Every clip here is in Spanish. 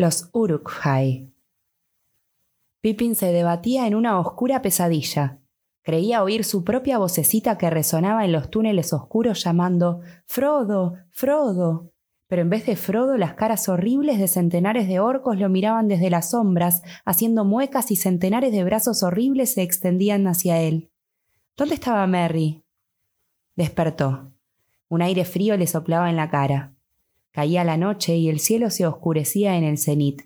los Uruk-hai. Pippin se debatía en una oscura pesadilla. Creía oír su propia vocecita que resonaba en los túneles oscuros llamando Frodo, Frodo. Pero en vez de Frodo, las caras horribles de centenares de orcos lo miraban desde las sombras, haciendo muecas y centenares de brazos horribles se extendían hacia él. ¿Dónde estaba Merry? Despertó. Un aire frío le soplaba en la cara. Caía la noche y el cielo se oscurecía en el cenit.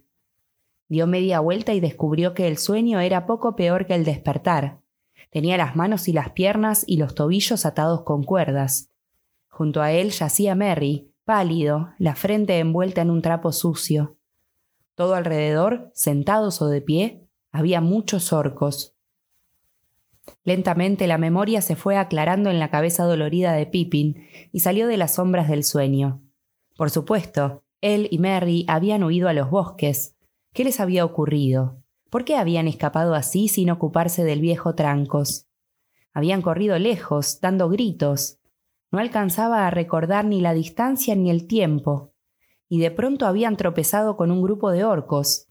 Dio media vuelta y descubrió que el sueño era poco peor que el despertar. Tenía las manos y las piernas y los tobillos atados con cuerdas. Junto a él yacía Merry, pálido, la frente envuelta en un trapo sucio. Todo alrededor, sentados o de pie, había muchos orcos. Lentamente la memoria se fue aclarando en la cabeza dolorida de Pippin y salió de las sombras del sueño. Por supuesto, él y Merry habían huido a los bosques. ¿Qué les había ocurrido? ¿Por qué habían escapado así sin ocuparse del viejo Trancos? Habían corrido lejos, dando gritos. No alcanzaba a recordar ni la distancia ni el tiempo. Y de pronto habían tropezado con un grupo de orcos.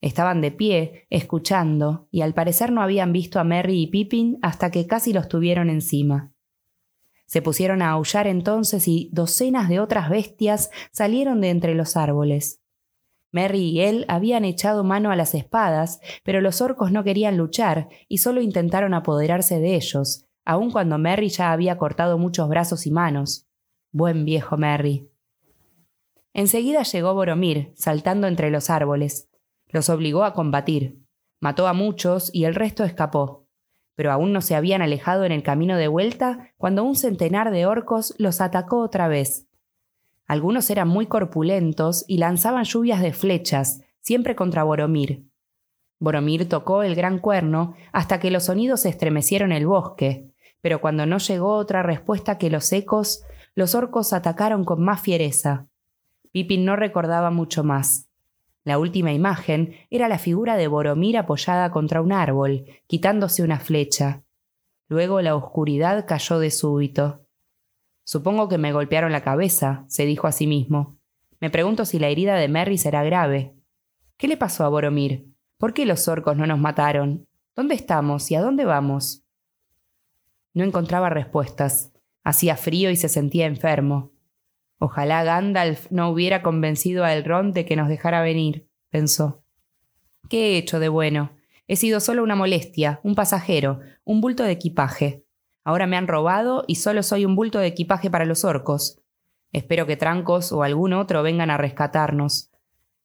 Estaban de pie, escuchando, y al parecer no habían visto a Merry y Pippin hasta que casi los tuvieron encima. Se pusieron a aullar entonces y docenas de otras bestias salieron de entre los árboles. Merry y él habían echado mano a las espadas, pero los orcos no querían luchar y solo intentaron apoderarse de ellos, aun cuando Merry ya había cortado muchos brazos y manos. Buen viejo Merry. Enseguida llegó Boromir, saltando entre los árboles. Los obligó a combatir. Mató a muchos y el resto escapó pero aún no se habían alejado en el camino de vuelta cuando un centenar de orcos los atacó otra vez. Algunos eran muy corpulentos y lanzaban lluvias de flechas, siempre contra Boromir. Boromir tocó el gran cuerno hasta que los sonidos estremecieron el bosque, pero cuando no llegó otra respuesta que los ecos, los orcos atacaron con más fiereza. Pippin no recordaba mucho más. La última imagen era la figura de Boromir apoyada contra un árbol, quitándose una flecha. Luego la oscuridad cayó de súbito. Supongo que me golpearon la cabeza, se dijo a sí mismo. Me pregunto si la herida de Merry será grave. ¿Qué le pasó a Boromir? ¿Por qué los orcos no nos mataron? ¿Dónde estamos y a dónde vamos? No encontraba respuestas. Hacía frío y se sentía enfermo. Ojalá Gandalf no hubiera convencido a Elrond de que nos dejara venir, pensó. ¿Qué he hecho de bueno? He sido solo una molestia, un pasajero, un bulto de equipaje. Ahora me han robado y solo soy un bulto de equipaje para los orcos. Espero que Trancos o algún otro vengan a rescatarnos.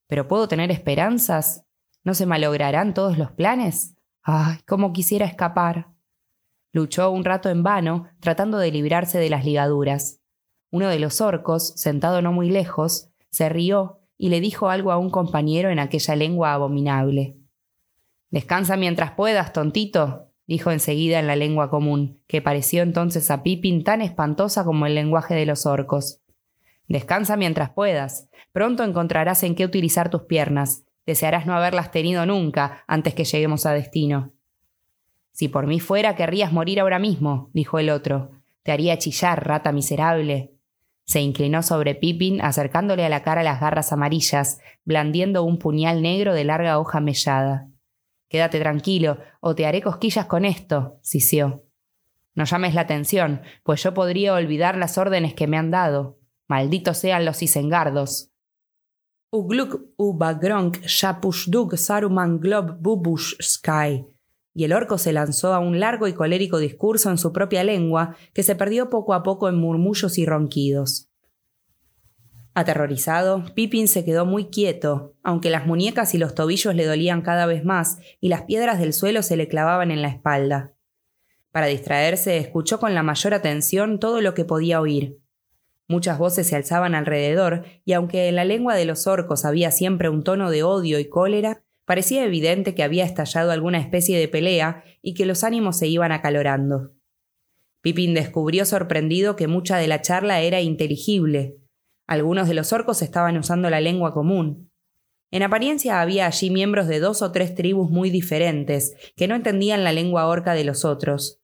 ¿Pero puedo tener esperanzas? ¿No se malograrán todos los planes? ¡Ay, cómo quisiera escapar! Luchó un rato en vano, tratando de librarse de las ligaduras. Uno de los orcos, sentado no muy lejos, se rió y le dijo algo a un compañero en aquella lengua abominable. Descansa mientras puedas, tontito, dijo enseguida en la lengua común, que pareció entonces a Pippin tan espantosa como el lenguaje de los orcos. Descansa mientras puedas. Pronto encontrarás en qué utilizar tus piernas. Desearás no haberlas tenido nunca antes que lleguemos a destino. Si por mí fuera, querrías morir ahora mismo, dijo el otro. Te haría chillar, rata miserable. Se inclinó sobre Pippin, acercándole a la cara las garras amarillas, blandiendo un puñal negro de larga hoja mellada. Quédate tranquilo, o te haré cosquillas con esto, sisió. No llames la atención, pues yo podría olvidar las órdenes que me han dado. Malditos sean los isengardos. Ugluk ubagronk shapushdug saruman glob bubush y el orco se lanzó a un largo y colérico discurso en su propia lengua, que se perdió poco a poco en murmullos y ronquidos. Aterrorizado, Pippin se quedó muy quieto, aunque las muñecas y los tobillos le dolían cada vez más y las piedras del suelo se le clavaban en la espalda. Para distraerse, escuchó con la mayor atención todo lo que podía oír. Muchas voces se alzaban alrededor, y aunque en la lengua de los orcos había siempre un tono de odio y cólera, Parecía evidente que había estallado alguna especie de pelea y que los ánimos se iban acalorando. Pippin descubrió sorprendido que mucha de la charla era inteligible. Algunos de los orcos estaban usando la lengua común. En apariencia había allí miembros de dos o tres tribus muy diferentes, que no entendían la lengua orca de los otros.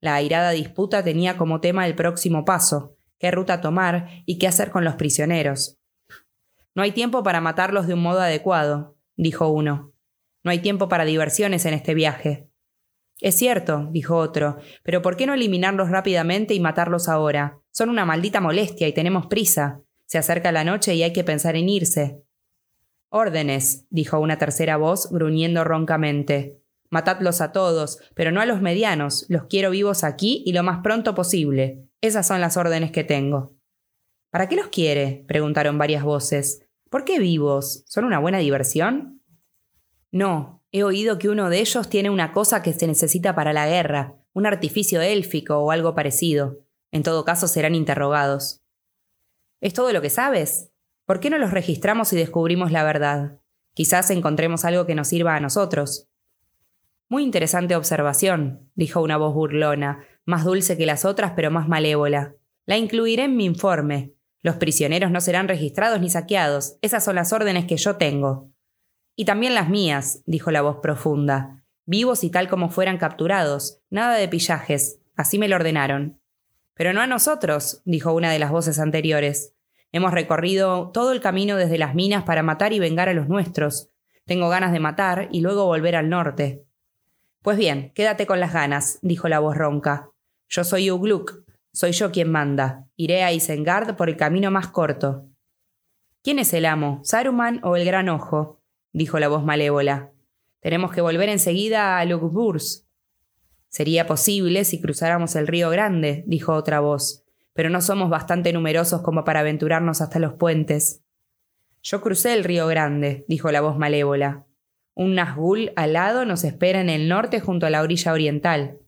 La airada disputa tenía como tema el próximo paso, qué ruta tomar y qué hacer con los prisioneros. No hay tiempo para matarlos de un modo adecuado, dijo uno. No hay tiempo para diversiones en este viaje. Es cierto, dijo otro, pero ¿por qué no eliminarlos rápidamente y matarlos ahora? Son una maldita molestia y tenemos prisa. Se acerca la noche y hay que pensar en irse. Órdenes, dijo una tercera voz, gruñendo roncamente. Matadlos a todos, pero no a los medianos. Los quiero vivos aquí y lo más pronto posible. Esas son las órdenes que tengo. ¿Para qué los quiere? preguntaron varias voces. ¿Por qué vivos? ¿Son una buena diversión? No, he oído que uno de ellos tiene una cosa que se necesita para la guerra, un artificio élfico o algo parecido. En todo caso serán interrogados. ¿Es todo lo que sabes? ¿Por qué no los registramos y descubrimos la verdad? Quizás encontremos algo que nos sirva a nosotros. Muy interesante observación, dijo una voz burlona, más dulce que las otras pero más malévola. La incluiré en mi informe. Los prisioneros no serán registrados ni saqueados. Esas son las órdenes que yo tengo. Y también las mías, dijo la voz profunda. Vivos y tal como fueran capturados. Nada de pillajes. Así me lo ordenaron. Pero no a nosotros, dijo una de las voces anteriores. Hemos recorrido todo el camino desde las minas para matar y vengar a los nuestros. Tengo ganas de matar y luego volver al norte. Pues bien, quédate con las ganas, dijo la voz ronca. Yo soy Ugluk, soy yo quien manda. Iré a Isengard por el camino más corto. ¿Quién es el amo, Saruman o el Gran Ojo? dijo la voz malévola. Tenemos que volver enseguida a Lugburs. Sería posible si cruzáramos el río Grande, dijo otra voz, pero no somos bastante numerosos como para aventurarnos hasta los puentes. Yo crucé el río Grande, dijo la voz malévola. Un Nazgûl alado nos espera en el norte junto a la orilla oriental.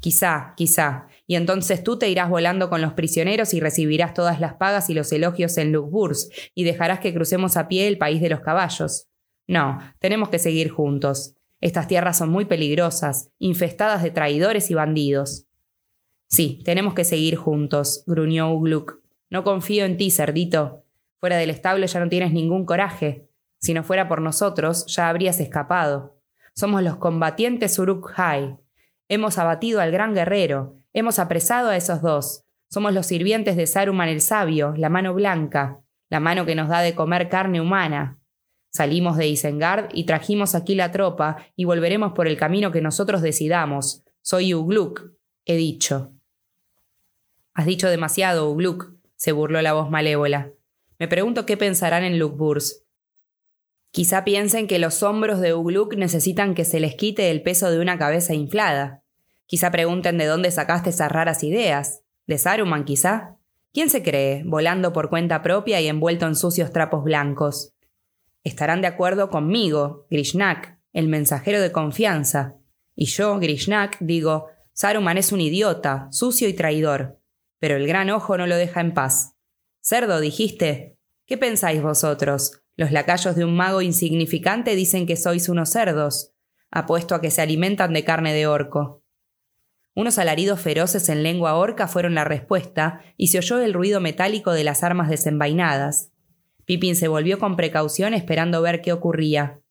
Quizá, quizá. Y entonces tú te irás volando con los prisioneros y recibirás todas las pagas y los elogios en Lugburs, y dejarás que crucemos a pie el país de los caballos. No, tenemos que seguir juntos. Estas tierras son muy peligrosas, infestadas de traidores y bandidos. Sí, tenemos que seguir juntos, gruñó Ugluk. No confío en ti, cerdito. Fuera del establo ya no tienes ningún coraje. Si no fuera por nosotros, ya habrías escapado. Somos los combatientes Uruk-hai. Hemos abatido al gran guerrero. Hemos apresado a esos dos. Somos los sirvientes de Saruman el Sabio, la mano blanca, la mano que nos da de comer carne humana. Salimos de Isengard y trajimos aquí la tropa y volveremos por el camino que nosotros decidamos. Soy Ugluk, he dicho. Has dicho demasiado, Ugluk, se burló la voz malévola. Me pregunto qué pensarán en Lukburs. Quizá piensen que los hombros de Ugluk necesitan que se les quite el peso de una cabeza inflada. Quizá pregunten de dónde sacaste esas raras ideas. ¿De Saruman, quizá? ¿Quién se cree, volando por cuenta propia y envuelto en sucios trapos blancos? Estarán de acuerdo conmigo, Grishnak, el mensajero de confianza. Y yo, Grishnak, digo, Saruman es un idiota, sucio y traidor. Pero el gran ojo no lo deja en paz. Cerdo, dijiste. ¿Qué pensáis vosotros? Los lacayos de un mago insignificante dicen que sois unos cerdos. Apuesto a que se alimentan de carne de orco. Unos alaridos feroces en lengua orca fueron la respuesta, y se oyó el ruido metálico de las armas desenvainadas. Pippin se volvió con precaución esperando ver qué ocurría.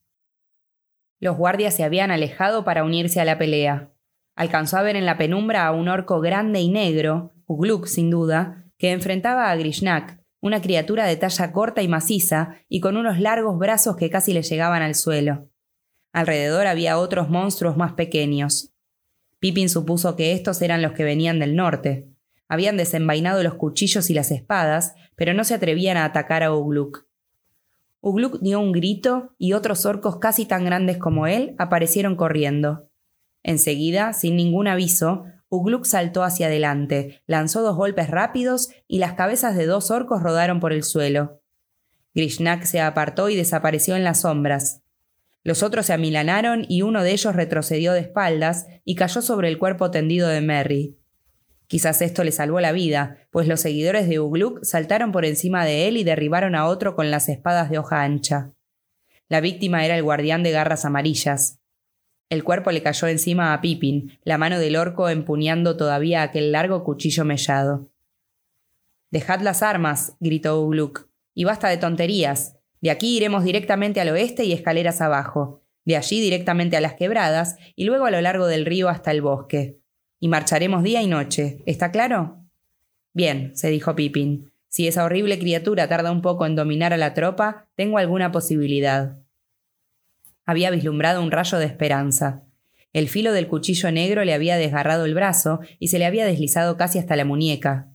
Los guardias se habían alejado para unirse a la pelea. Alcanzó a ver en la penumbra a un orco grande y negro, Ugluk sin duda, que enfrentaba a Grishnak, una criatura de talla corta y maciza y con unos largos brazos que casi le llegaban al suelo. Alrededor había otros monstruos más pequeños. Pippin supuso que estos eran los que venían del norte. Habían desenvainado los cuchillos y las espadas, pero no se atrevían a atacar a Ugluk. Ugluk dio un grito y otros orcos casi tan grandes como él aparecieron corriendo. Enseguida, sin ningún aviso, Ugluk saltó hacia adelante, lanzó dos golpes rápidos y las cabezas de dos orcos rodaron por el suelo. Grishnak se apartó y desapareció en las sombras. Los otros se amilanaron y uno de ellos retrocedió de espaldas y cayó sobre el cuerpo tendido de Merry. Quizás esto le salvó la vida, pues los seguidores de Ugluk saltaron por encima de él y derribaron a otro con las espadas de hoja ancha. La víctima era el guardián de garras amarillas. El cuerpo le cayó encima a Pippin, la mano del orco empuñando todavía aquel largo cuchillo mellado. Dejad las armas, gritó Ugluk, y basta de tonterías. De aquí iremos directamente al oeste y escaleras abajo, de allí directamente a las quebradas y luego a lo largo del río hasta el bosque y marcharemos día y noche. ¿Está claro? Bien, se dijo Pippin. Si esa horrible criatura tarda un poco en dominar a la tropa, tengo alguna posibilidad. Había vislumbrado un rayo de esperanza. El filo del cuchillo negro le había desgarrado el brazo y se le había deslizado casi hasta la muñeca.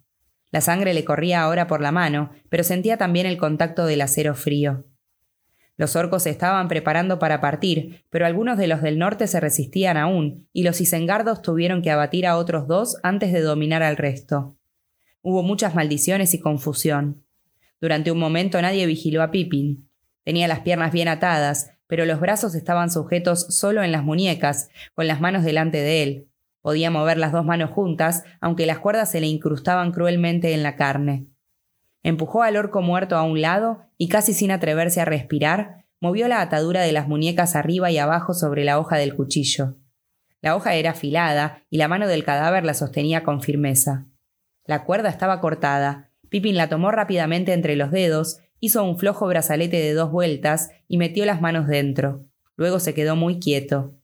La sangre le corría ahora por la mano, pero sentía también el contacto del acero frío. Los orcos estaban preparando para partir, pero algunos de los del norte se resistían aún, y los isengardos tuvieron que abatir a otros dos antes de dominar al resto. Hubo muchas maldiciones y confusión. Durante un momento nadie vigiló a Pippin. Tenía las piernas bien atadas, pero los brazos estaban sujetos solo en las muñecas, con las manos delante de él. Podía mover las dos manos juntas, aunque las cuerdas se le incrustaban cruelmente en la carne. Empujó al orco muerto a un lado y casi sin atreverse a respirar, movió la atadura de las muñecas arriba y abajo sobre la hoja del cuchillo. La hoja era afilada y la mano del cadáver la sostenía con firmeza. La cuerda estaba cortada. Pippin la tomó rápidamente entre los dedos, hizo un flojo brazalete de dos vueltas y metió las manos dentro. Luego se quedó muy quieto.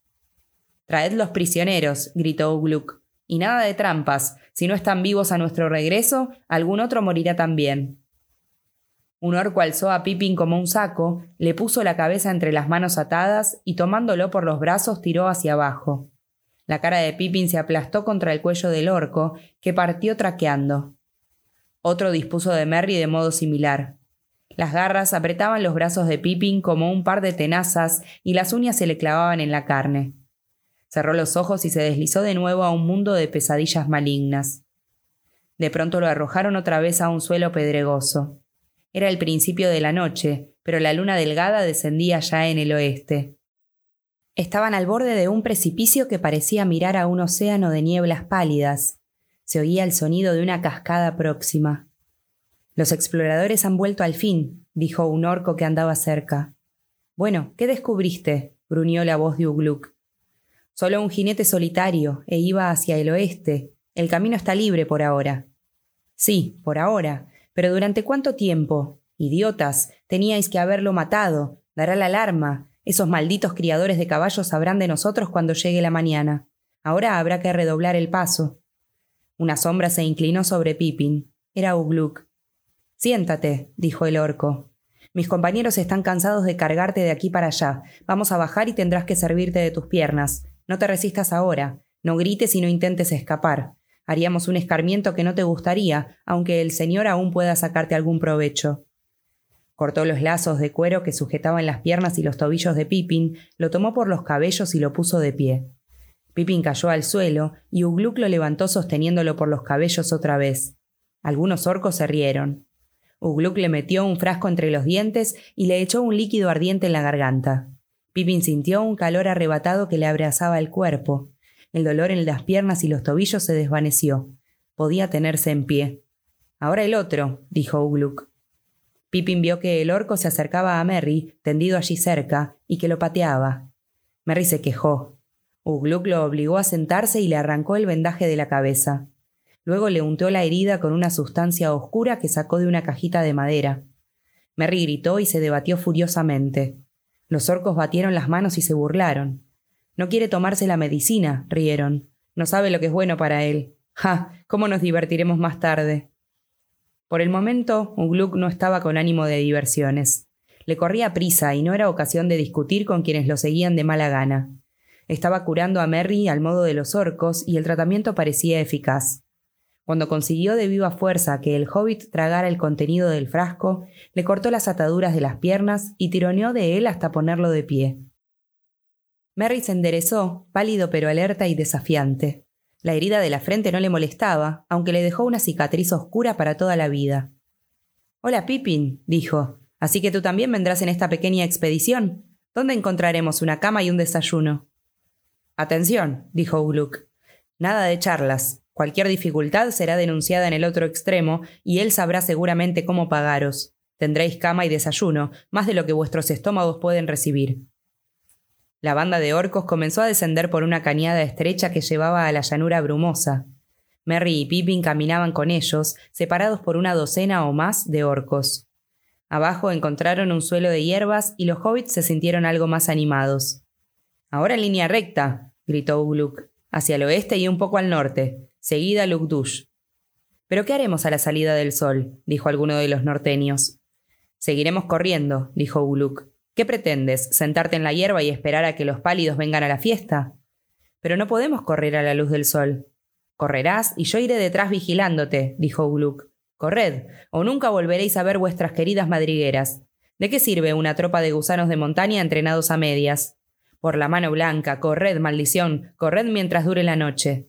Traed los prisioneros, gritó Ugluk. Y nada de trampas. Si no están vivos a nuestro regreso, algún otro morirá también. Un orco alzó a Pippin como un saco, le puso la cabeza entre las manos atadas y tomándolo por los brazos tiró hacia abajo. La cara de Pippin se aplastó contra el cuello del orco, que partió traqueando. Otro dispuso de Merry de modo similar. Las garras apretaban los brazos de Pippin como un par de tenazas y las uñas se le clavaban en la carne. Cerró los ojos y se deslizó de nuevo a un mundo de pesadillas malignas. De pronto lo arrojaron otra vez a un suelo pedregoso. Era el principio de la noche, pero la luna delgada descendía ya en el oeste. Estaban al borde de un precipicio que parecía mirar a un océano de nieblas pálidas. Se oía el sonido de una cascada próxima. Los exploradores han vuelto al fin, dijo un orco que andaba cerca. Bueno, ¿qué descubriste? gruñó la voz de Ugluk. Solo un jinete solitario, e iba hacia el oeste. El camino está libre por ahora. Sí, por ahora. Pero ¿durante cuánto tiempo? Idiotas, teníais que haberlo matado. Dará la alarma. Esos malditos criadores de caballos sabrán de nosotros cuando llegue la mañana. Ahora habrá que redoblar el paso. Una sombra se inclinó sobre Pippin. Era Ugluk. Siéntate, dijo el orco. Mis compañeros están cansados de cargarte de aquí para allá. Vamos a bajar y tendrás que servirte de tus piernas. No te resistas ahora. No grites y no intentes escapar. Haríamos un escarmiento que no te gustaría, aunque el Señor aún pueda sacarte algún provecho. Cortó los lazos de cuero que sujetaban las piernas y los tobillos de Pippin, lo tomó por los cabellos y lo puso de pie. Pippin cayó al suelo y Ugluk lo levantó sosteniéndolo por los cabellos otra vez. Algunos orcos se rieron. Ugluk le metió un frasco entre los dientes y le echó un líquido ardiente en la garganta. Pippin sintió un calor arrebatado que le abrazaba el cuerpo. El dolor en las piernas y los tobillos se desvaneció. Podía tenerse en pie. Ahora el otro, dijo Ugluk. Pippin vio que el orco se acercaba a Merry, tendido allí cerca, y que lo pateaba. Merry se quejó. Ugluk lo obligó a sentarse y le arrancó el vendaje de la cabeza. Luego le untó la herida con una sustancia oscura que sacó de una cajita de madera. Merry gritó y se debatió furiosamente. Los orcos batieron las manos y se burlaron. No quiere tomarse la medicina, rieron. No sabe lo que es bueno para él. ¡Ja! ¿Cómo nos divertiremos más tarde? Por el momento, Ugluk no estaba con ánimo de diversiones. Le corría prisa y no era ocasión de discutir con quienes lo seguían de mala gana. Estaba curando a Merry al modo de los orcos y el tratamiento parecía eficaz. Cuando consiguió de viva fuerza que el hobbit tragara el contenido del frasco, le cortó las ataduras de las piernas y tironeó de él hasta ponerlo de pie. Merry se enderezó, pálido pero alerta y desafiante. La herida de la frente no le molestaba, aunque le dejó una cicatriz oscura para toda la vida. Hola, Pippin, dijo. ¿Así que tú también vendrás en esta pequeña expedición? ¿Dónde encontraremos una cama y un desayuno? Atención, dijo Uluk. Nada de charlas. Cualquier dificultad será denunciada en el otro extremo, y él sabrá seguramente cómo pagaros. Tendréis cama y desayuno, más de lo que vuestros estómagos pueden recibir. La banda de orcos comenzó a descender por una cañada estrecha que llevaba a la llanura brumosa. Merry y Pippin caminaban con ellos, separados por una docena o más de orcos. Abajo encontraron un suelo de hierbas y los hobbits se sintieron algo más animados. Ahora en línea recta, gritó Uluk, hacia el oeste y un poco al norte. Seguida Lukdush. ¿Pero qué haremos a la salida del sol? dijo alguno de los norteños. Seguiremos corriendo, dijo Uluk. ¿Qué pretendes? ¿Sentarte en la hierba y esperar a que los pálidos vengan a la fiesta? Pero no podemos correr a la luz del sol. Correrás y yo iré detrás vigilándote, dijo Uluk. Corred, o nunca volveréis a ver vuestras queridas madrigueras. ¿De qué sirve una tropa de gusanos de montaña entrenados a medias? Por la mano blanca, corred, maldición, corred mientras dure la noche.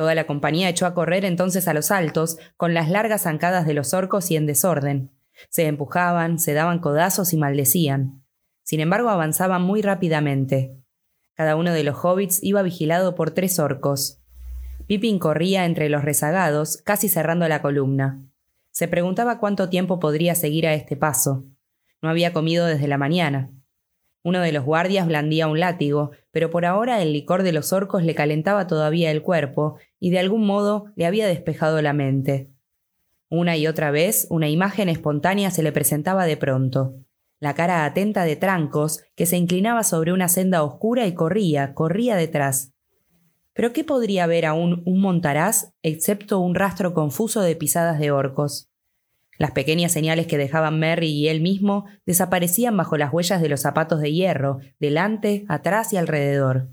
Toda la compañía echó a correr entonces a los altos, con las largas zancadas de los orcos y en desorden. Se empujaban, se daban codazos y maldecían. Sin embargo, avanzaban muy rápidamente. Cada uno de los hobbits iba vigilado por tres orcos. Pippin corría entre los rezagados, casi cerrando la columna. Se preguntaba cuánto tiempo podría seguir a este paso. No había comido desde la mañana. Uno de los guardias blandía un látigo, pero por ahora el licor de los orcos le calentaba todavía el cuerpo y de algún modo le había despejado la mente. Una y otra vez una imagen espontánea se le presentaba de pronto. La cara atenta de Trancos, que se inclinaba sobre una senda oscura y corría, corría detrás. Pero ¿qué podría ver aún un montaraz excepto un rastro confuso de pisadas de orcos? Las pequeñas señales que dejaban Merry y él mismo desaparecían bajo las huellas de los zapatos de hierro, delante, atrás y alrededor.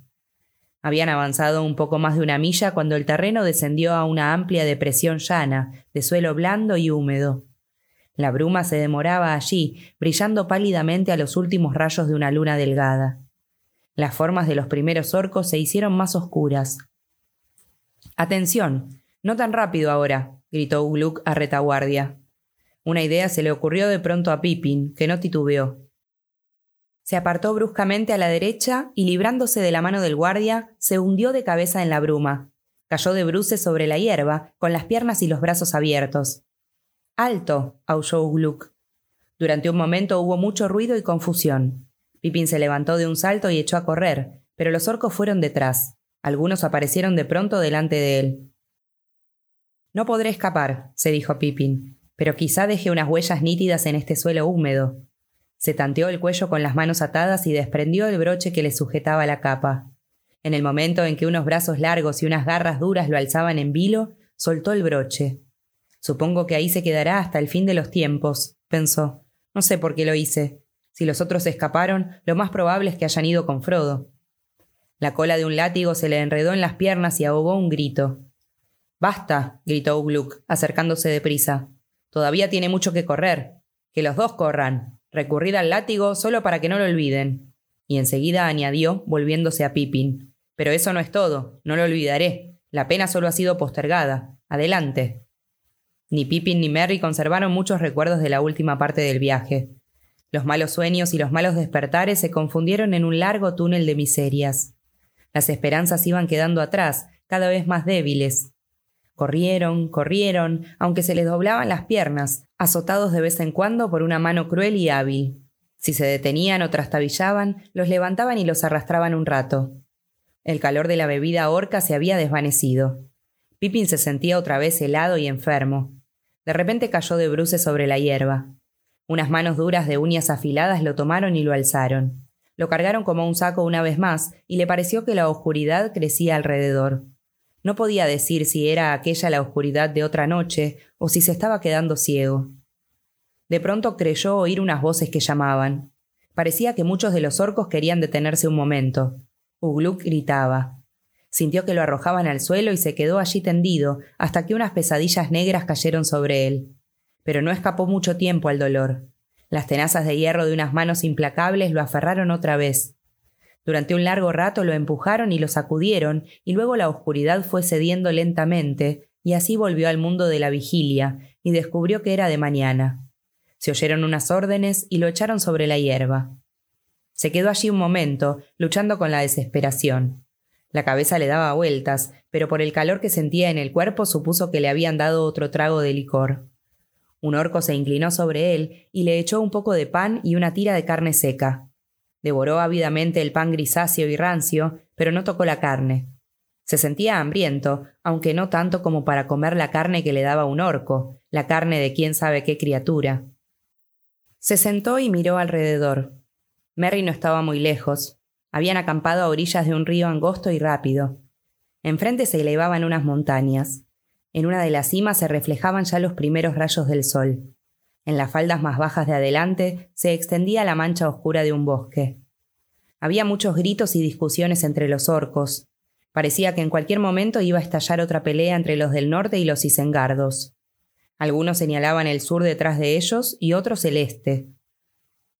Habían avanzado un poco más de una milla cuando el terreno descendió a una amplia depresión llana, de suelo blando y húmedo. La bruma se demoraba allí, brillando pálidamente a los últimos rayos de una luna delgada. Las formas de los primeros orcos se hicieron más oscuras. Atención. No tan rápido ahora, gritó Ugluk a retaguardia. Una idea se le ocurrió de pronto a Pippin, que no titubeó. Se apartó bruscamente a la derecha y librándose de la mano del guardia, se hundió de cabeza en la bruma. Cayó de bruces sobre la hierba, con las piernas y los brazos abiertos. ¡Alto! aulló Ugluk. Durante un momento hubo mucho ruido y confusión. Pippin se levantó de un salto y echó a correr, pero los orcos fueron detrás. Algunos aparecieron de pronto delante de él. No podré escapar, se dijo Pippin pero quizá deje unas huellas nítidas en este suelo húmedo. Se tanteó el cuello con las manos atadas y desprendió el broche que le sujetaba la capa. En el momento en que unos brazos largos y unas garras duras lo alzaban en vilo, soltó el broche. Supongo que ahí se quedará hasta el fin de los tiempos, pensó. No sé por qué lo hice. Si los otros escaparon, lo más probable es que hayan ido con Frodo. La cola de un látigo se le enredó en las piernas y ahogó un grito. Basta, gritó Ugluk, acercándose deprisa. Todavía tiene mucho que correr. Que los dos corran. Recurrir al látigo solo para que no lo olviden. Y enseguida añadió, volviéndose a Pippin. Pero eso no es todo. No lo olvidaré. La pena solo ha sido postergada. Adelante. Ni Pippin ni Merry conservaron muchos recuerdos de la última parte del viaje. Los malos sueños y los malos despertares se confundieron en un largo túnel de miserias. Las esperanzas iban quedando atrás, cada vez más débiles, Corrieron, corrieron, aunque se les doblaban las piernas, azotados de vez en cuando por una mano cruel y hábil. Si se detenían o trastabillaban, los levantaban y los arrastraban un rato. El calor de la bebida horca se había desvanecido. Pippin se sentía otra vez helado y enfermo. De repente cayó de bruces sobre la hierba. Unas manos duras de uñas afiladas lo tomaron y lo alzaron. Lo cargaron como un saco una vez más, y le pareció que la oscuridad crecía alrededor. No podía decir si era aquella la oscuridad de otra noche o si se estaba quedando ciego. De pronto creyó oír unas voces que llamaban. Parecía que muchos de los orcos querían detenerse un momento. Ugluk gritaba. Sintió que lo arrojaban al suelo y se quedó allí tendido hasta que unas pesadillas negras cayeron sobre él. Pero no escapó mucho tiempo al dolor. Las tenazas de hierro de unas manos implacables lo aferraron otra vez. Durante un largo rato lo empujaron y lo sacudieron, y luego la oscuridad fue cediendo lentamente, y así volvió al mundo de la vigilia, y descubrió que era de mañana. Se oyeron unas órdenes y lo echaron sobre la hierba. Se quedó allí un momento, luchando con la desesperación. La cabeza le daba vueltas, pero por el calor que sentía en el cuerpo supuso que le habían dado otro trago de licor. Un orco se inclinó sobre él y le echó un poco de pan y una tira de carne seca. Devoró ávidamente el pan grisáceo y rancio, pero no tocó la carne. Se sentía hambriento, aunque no tanto como para comer la carne que le daba un orco, la carne de quién sabe qué criatura. Se sentó y miró alrededor. Merry no estaba muy lejos. Habían acampado a orillas de un río angosto y rápido. Enfrente se elevaban unas montañas. En una de las cimas se reflejaban ya los primeros rayos del sol. En las faldas más bajas de adelante se extendía la mancha oscura de un bosque. Había muchos gritos y discusiones entre los orcos. Parecía que en cualquier momento iba a estallar otra pelea entre los del norte y los isengardos. Algunos señalaban el sur detrás de ellos y otros el este.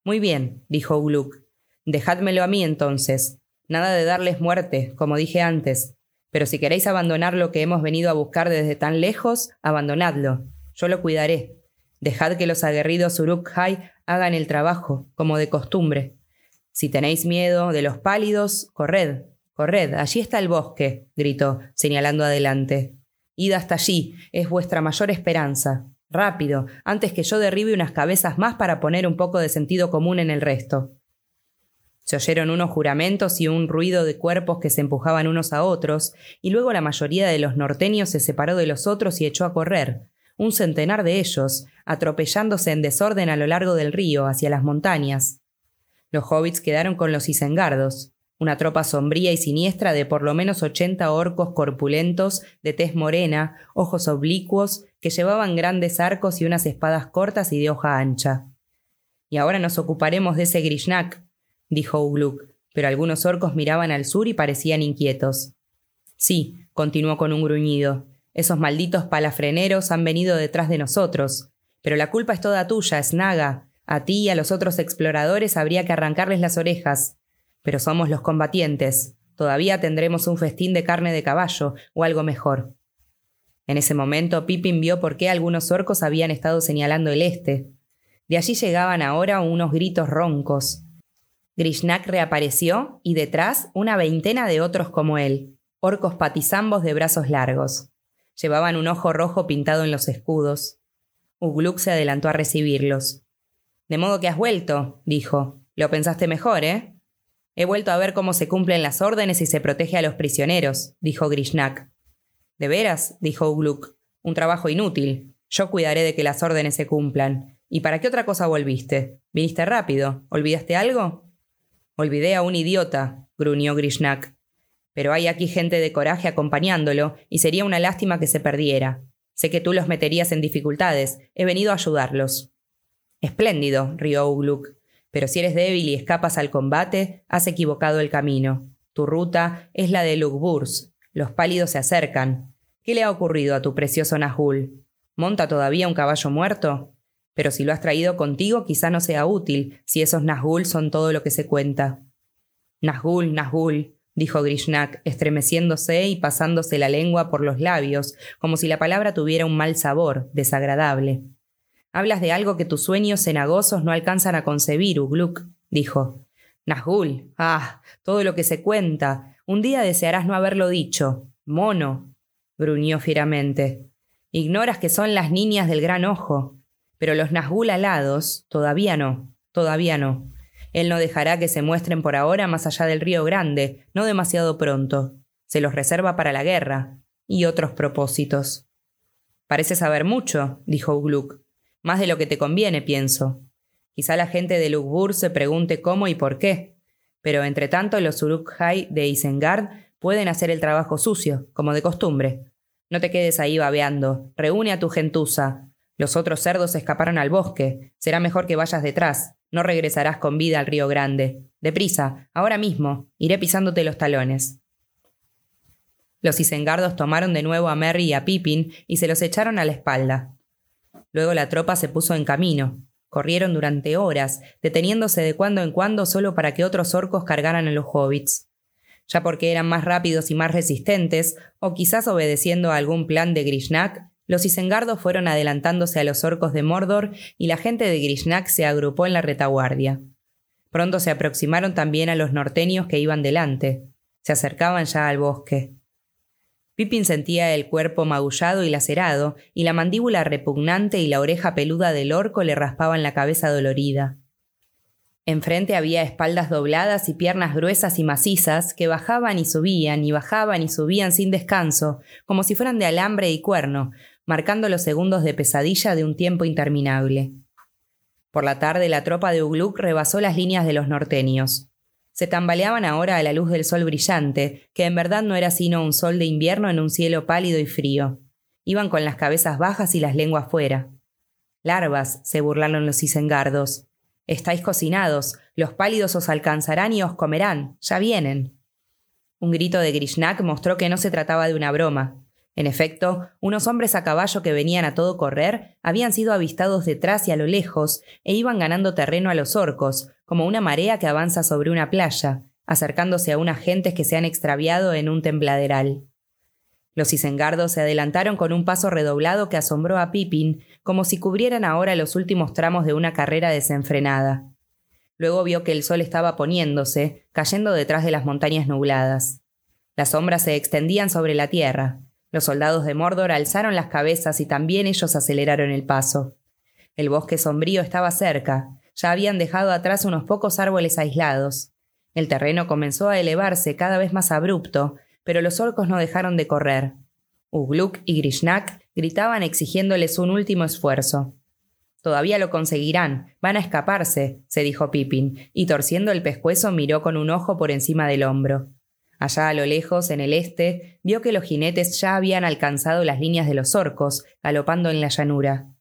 Muy bien, dijo Gluck. Dejádmelo a mí entonces. Nada de darles muerte, como dije antes. Pero si queréis abandonar lo que hemos venido a buscar desde tan lejos, abandonadlo. Yo lo cuidaré. Dejad que los aguerridos Uruk-hai hagan el trabajo, como de costumbre. Si tenéis miedo de los pálidos, corred, corred, allí está el bosque, gritó, señalando adelante. Id hasta allí, es vuestra mayor esperanza. Rápido, antes que yo derribe unas cabezas más para poner un poco de sentido común en el resto. Se oyeron unos juramentos y un ruido de cuerpos que se empujaban unos a otros, y luego la mayoría de los norteños se separó de los otros y echó a correr, un centenar de ellos, atropellándose en desorden a lo largo del río, hacia las montañas. Los hobbits quedaron con los isengardos, una tropa sombría y siniestra de por lo menos ochenta orcos corpulentos, de tez morena, ojos oblicuos, que llevaban grandes arcos y unas espadas cortas y de hoja ancha. Y ahora nos ocuparemos de ese Grishnak, dijo Ugluk, pero algunos orcos miraban al sur y parecían inquietos. Sí, continuó con un gruñido. Esos malditos palafreneros han venido detrás de nosotros. Pero la culpa es toda tuya, Snaga. A ti y a los otros exploradores habría que arrancarles las orejas. Pero somos los combatientes. Todavía tendremos un festín de carne de caballo, o algo mejor. En ese momento Pippin vio por qué algunos orcos habían estado señalando el este. De allí llegaban ahora unos gritos roncos. Grishnak reapareció y detrás una veintena de otros como él, orcos patizambos de brazos largos. Llevaban un ojo rojo pintado en los escudos. Ugluk se adelantó a recibirlos. De modo que has vuelto, dijo. Lo pensaste mejor, ¿eh? He vuelto a ver cómo se cumplen las órdenes y se protege a los prisioneros, dijo Grishnak. ¿De veras? dijo Ugluk. Un trabajo inútil. Yo cuidaré de que las órdenes se cumplan. ¿Y para qué otra cosa volviste? ¿Viniste rápido? ¿Olvidaste algo? Olvidé a un idiota, gruñó Grishnak. Pero hay aquí gente de coraje acompañándolo, y sería una lástima que se perdiera. Sé que tú los meterías en dificultades. He venido a ayudarlos. Espléndido, rió Ugluk. Pero si eres débil y escapas al combate, has equivocado el camino. Tu ruta es la de Lugburs. Los pálidos se acercan. ¿Qué le ha ocurrido a tu precioso Nahul? ¿Monta todavía un caballo muerto? Pero si lo has traído contigo, quizá no sea útil, si esos Nazgûl son todo lo que se cuenta. Nazgûl, Nazgûl, dijo Grishnak, estremeciéndose y pasándose la lengua por los labios, como si la palabra tuviera un mal sabor, desagradable. Hablas de algo que tus sueños cenagosos no alcanzan a concebir, Ugluk, dijo. Nazgûl, ah, todo lo que se cuenta. Un día desearás no haberlo dicho. Mono, gruñó fieramente. Ignoras que son las niñas del gran ojo. Pero los Nazgûl alados, todavía no, todavía no. Él no dejará que se muestren por ahora más allá del río Grande, no demasiado pronto. Se los reserva para la guerra y otros propósitos. Parece saber mucho, dijo Ugluk. Más de lo que te conviene, pienso. Quizá la gente de Lugbur se pregunte cómo y por qué. Pero entre tanto los Uruk-hai de Isengard pueden hacer el trabajo sucio, como de costumbre. No te quedes ahí babeando. Reúne a tu gentuza. Los otros cerdos escaparon al bosque. Será mejor que vayas detrás. No regresarás con vida al río Grande. Deprisa, ahora mismo. Iré pisándote los talones. Los isengardos tomaron de nuevo a Merry y a Pippin y se los echaron a la espalda. Luego la tropa se puso en camino. Corrieron durante horas, deteniéndose de cuando en cuando solo para que otros orcos cargaran a los hobbits. Ya porque eran más rápidos y más resistentes, o quizás obedeciendo a algún plan de Grishnak, los isengardos fueron adelantándose a los orcos de Mordor y la gente de Grishnak se agrupó en la retaguardia. Pronto se aproximaron también a los norteños que iban delante. Se acercaban ya al bosque. Pippin sentía el cuerpo magullado y lacerado, y la mandíbula repugnante y la oreja peluda del orco le raspaban la cabeza dolorida. Enfrente había espaldas dobladas y piernas gruesas y macizas que bajaban y subían y bajaban y subían sin descanso, como si fueran de alambre y cuerno, marcando los segundos de pesadilla de un tiempo interminable. Por la tarde la tropa de Ugluk rebasó las líneas de los norteños. Se tambaleaban ahora a la luz del sol brillante, que en verdad no era sino un sol de invierno en un cielo pálido y frío. Iban con las cabezas bajas y las lenguas fuera. Larvas, se burlaron los isengardos. Estáis cocinados, los pálidos os alcanzarán y os comerán, ya vienen. Un grito de Grishnak mostró que no se trataba de una broma. En efecto, unos hombres a caballo que venían a todo correr habían sido avistados detrás y a lo lejos e iban ganando terreno a los orcos, como una marea que avanza sobre una playa, acercándose a unas gentes que se han extraviado en un tembladeral. Los isengardos se adelantaron con un paso redoblado que asombró a Pippin, como si cubrieran ahora los últimos tramos de una carrera desenfrenada. Luego vio que el sol estaba poniéndose, cayendo detrás de las montañas nubladas. Las sombras se extendían sobre la tierra. Los soldados de Mordor alzaron las cabezas y también ellos aceleraron el paso. El bosque sombrío estaba cerca, ya habían dejado atrás unos pocos árboles aislados. El terreno comenzó a elevarse cada vez más abrupto, pero los orcos no dejaron de correr. Ugluk y Grishnak gritaban exigiéndoles un último esfuerzo. Todavía lo conseguirán, van a escaparse, se dijo Pippin, y torciendo el pescuezo miró con un ojo por encima del hombro. Allá a lo lejos, en el este, vio que los jinetes ya habían alcanzado las líneas de los orcos, galopando en la llanura.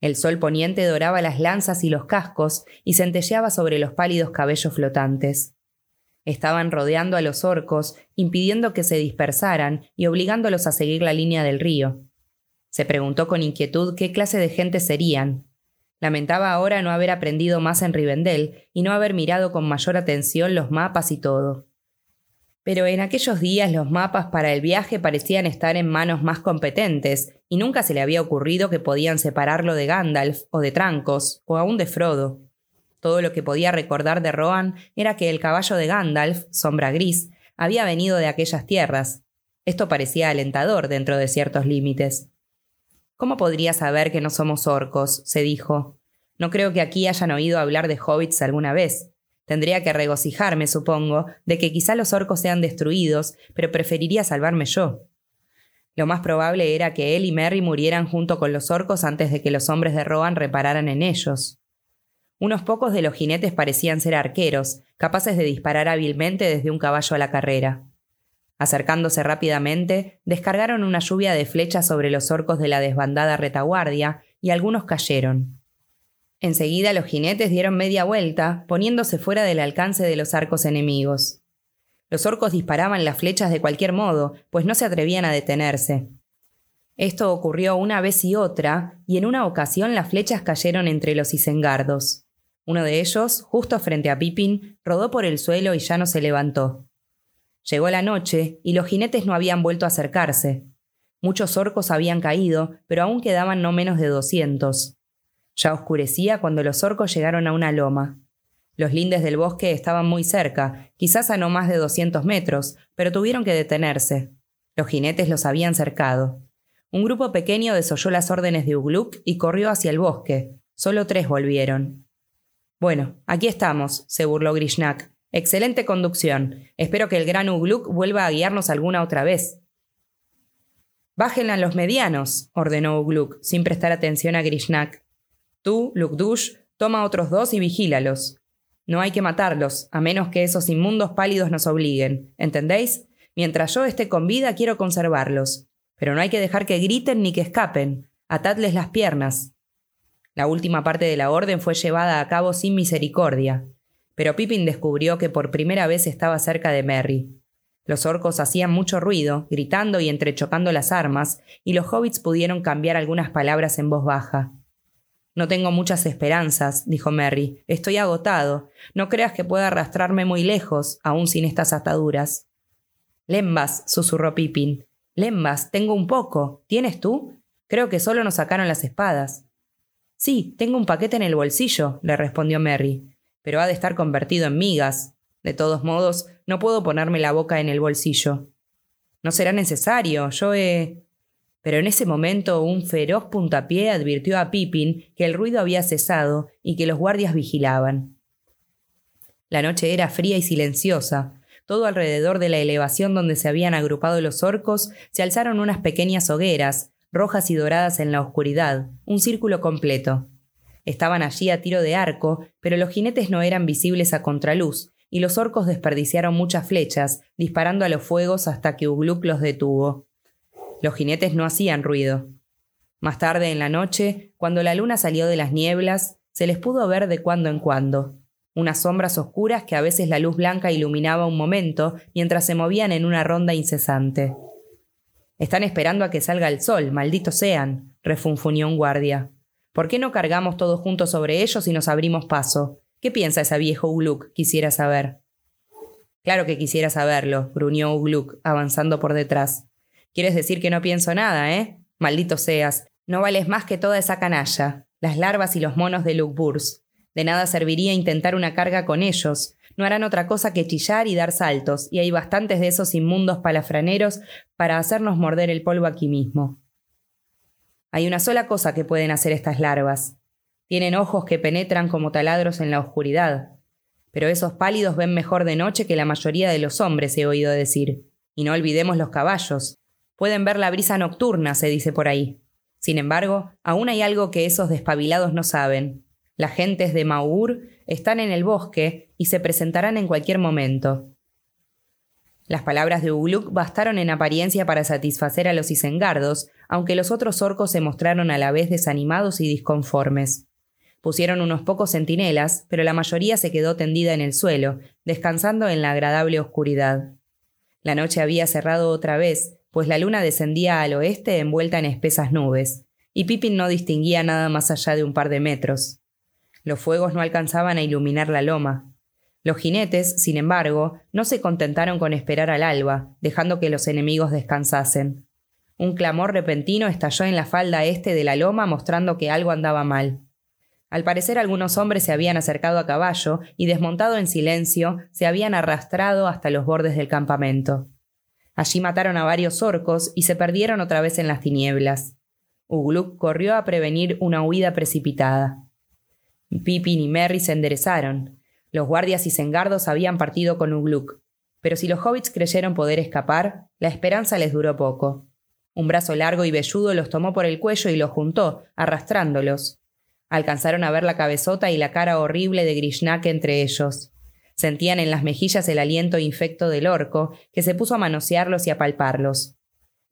El sol poniente doraba las lanzas y los cascos y centelleaba sobre los pálidos cabellos flotantes. Estaban rodeando a los orcos, impidiendo que se dispersaran y obligándolos a seguir la línea del río. Se preguntó con inquietud qué clase de gente serían. Lamentaba ahora no haber aprendido más en Rivendell y no haber mirado con mayor atención los mapas y todo pero en aquellos días los mapas para el viaje parecían estar en manos más competentes, y nunca se le había ocurrido que podían separarlo de Gandalf o de Trancos, o aún de Frodo. Todo lo que podía recordar de Rohan era que el caballo de Gandalf, Sombra Gris, había venido de aquellas tierras. Esto parecía alentador dentro de ciertos límites. ¿Cómo podría saber que no somos orcos? se dijo. No creo que aquí hayan oído hablar de hobbits alguna vez. Tendría que regocijarme, supongo, de que quizá los orcos sean destruidos, pero preferiría salvarme yo. Lo más probable era que él y Merry murieran junto con los orcos antes de que los hombres de Rohan repararan en ellos. Unos pocos de los jinetes parecían ser arqueros, capaces de disparar hábilmente desde un caballo a la carrera. Acercándose rápidamente, descargaron una lluvia de flechas sobre los orcos de la desbandada retaguardia, y algunos cayeron. Enseguida los jinetes dieron media vuelta, poniéndose fuera del alcance de los arcos enemigos. Los orcos disparaban las flechas de cualquier modo, pues no se atrevían a detenerse. Esto ocurrió una vez y otra, y en una ocasión las flechas cayeron entre los isengardos. Uno de ellos, justo frente a Pippin, rodó por el suelo y ya no se levantó. Llegó la noche, y los jinetes no habían vuelto a acercarse. Muchos orcos habían caído, pero aún quedaban no menos de doscientos. Ya oscurecía cuando los orcos llegaron a una loma. Los lindes del bosque estaban muy cerca, quizás a no más de doscientos metros, pero tuvieron que detenerse. Los jinetes los habían cercado. Un grupo pequeño desoyó las órdenes de Ugluk y corrió hacia el bosque. Solo tres volvieron. Bueno, aquí estamos, se burló Grishnak. Excelente conducción. Espero que el gran Ugluk vuelva a guiarnos alguna otra vez. Bájenla los medianos, ordenó Ugluk, sin prestar atención a Grishnak. Tú, Lukdush, toma otros dos y vigílalos. No hay que matarlos, a menos que esos inmundos pálidos nos obliguen. ¿Entendéis? Mientras yo esté con vida, quiero conservarlos. Pero no hay que dejar que griten ni que escapen. Atadles las piernas. La última parte de la orden fue llevada a cabo sin misericordia. Pero Pippin descubrió que por primera vez estaba cerca de Merry. Los orcos hacían mucho ruido, gritando y entrechocando las armas, y los hobbits pudieron cambiar algunas palabras en voz baja. No tengo muchas esperanzas, dijo Merry. Estoy agotado. No creas que pueda arrastrarme muy lejos, aún sin estas ataduras. Lembas, susurró Pippin. Lembas, tengo un poco. ¿Tienes tú? Creo que solo nos sacaron las espadas. Sí, tengo un paquete en el bolsillo, le respondió Merry, pero ha de estar convertido en migas. De todos modos, no puedo ponerme la boca en el bolsillo. No será necesario. Yo he pero en ese momento un feroz puntapié advirtió a Pippin que el ruido había cesado y que los guardias vigilaban. La noche era fría y silenciosa. Todo alrededor de la elevación donde se habían agrupado los orcos se alzaron unas pequeñas hogueras, rojas y doradas en la oscuridad, un círculo completo. Estaban allí a tiro de arco, pero los jinetes no eran visibles a contraluz, y los orcos desperdiciaron muchas flechas, disparando a los fuegos hasta que Ugluk los detuvo. Los jinetes no hacían ruido. Más tarde en la noche, cuando la luna salió de las nieblas, se les pudo ver de cuando en cuando, unas sombras oscuras que a veces la luz blanca iluminaba un momento mientras se movían en una ronda incesante. Están esperando a que salga el sol, malditos sean, refunfuñó un guardia. ¿Por qué no cargamos todos juntos sobre ellos y nos abrimos paso? ¿Qué piensa esa viejo Ugluk? Quisiera saber. Claro que quisiera saberlo, gruñó Ugluk, avanzando por detrás. Quieres decir que no pienso nada, ¿eh? Maldito seas. No vales más que toda esa canalla, las larvas y los monos de Lukburs. De nada serviría intentar una carga con ellos. No harán otra cosa que chillar y dar saltos, y hay bastantes de esos inmundos palafraneros para hacernos morder el polvo aquí mismo. Hay una sola cosa que pueden hacer estas larvas. Tienen ojos que penetran como taladros en la oscuridad. Pero esos pálidos ven mejor de noche que la mayoría de los hombres, he oído decir. Y no olvidemos los caballos. Pueden ver la brisa nocturna, se dice por ahí. Sin embargo, aún hay algo que esos despabilados no saben. Las gentes de Maur están en el bosque y se presentarán en cualquier momento. Las palabras de Ugluk bastaron en apariencia para satisfacer a los isengardos, aunque los otros orcos se mostraron a la vez desanimados y disconformes. Pusieron unos pocos centinelas, pero la mayoría se quedó tendida en el suelo, descansando en la agradable oscuridad. La noche había cerrado otra vez, pues la luna descendía al oeste envuelta en espesas nubes, y Pippin no distinguía nada más allá de un par de metros. Los fuegos no alcanzaban a iluminar la loma. Los jinetes, sin embargo, no se contentaron con esperar al alba, dejando que los enemigos descansasen. Un clamor repentino estalló en la falda este de la loma mostrando que algo andaba mal. Al parecer algunos hombres se habían acercado a caballo y desmontado en silencio se habían arrastrado hasta los bordes del campamento. Allí mataron a varios orcos y se perdieron otra vez en las tinieblas. Ugluk corrió a prevenir una huida precipitada. Pippin y Merry se enderezaron. Los guardias y sengardos habían partido con Ugluk, pero si los hobbits creyeron poder escapar, la esperanza les duró poco. Un brazo largo y velludo los tomó por el cuello y los juntó, arrastrándolos. Alcanzaron a ver la cabezota y la cara horrible de Grishnak entre ellos. Sentían en las mejillas el aliento infecto del orco, que se puso a manosearlos y a palparlos.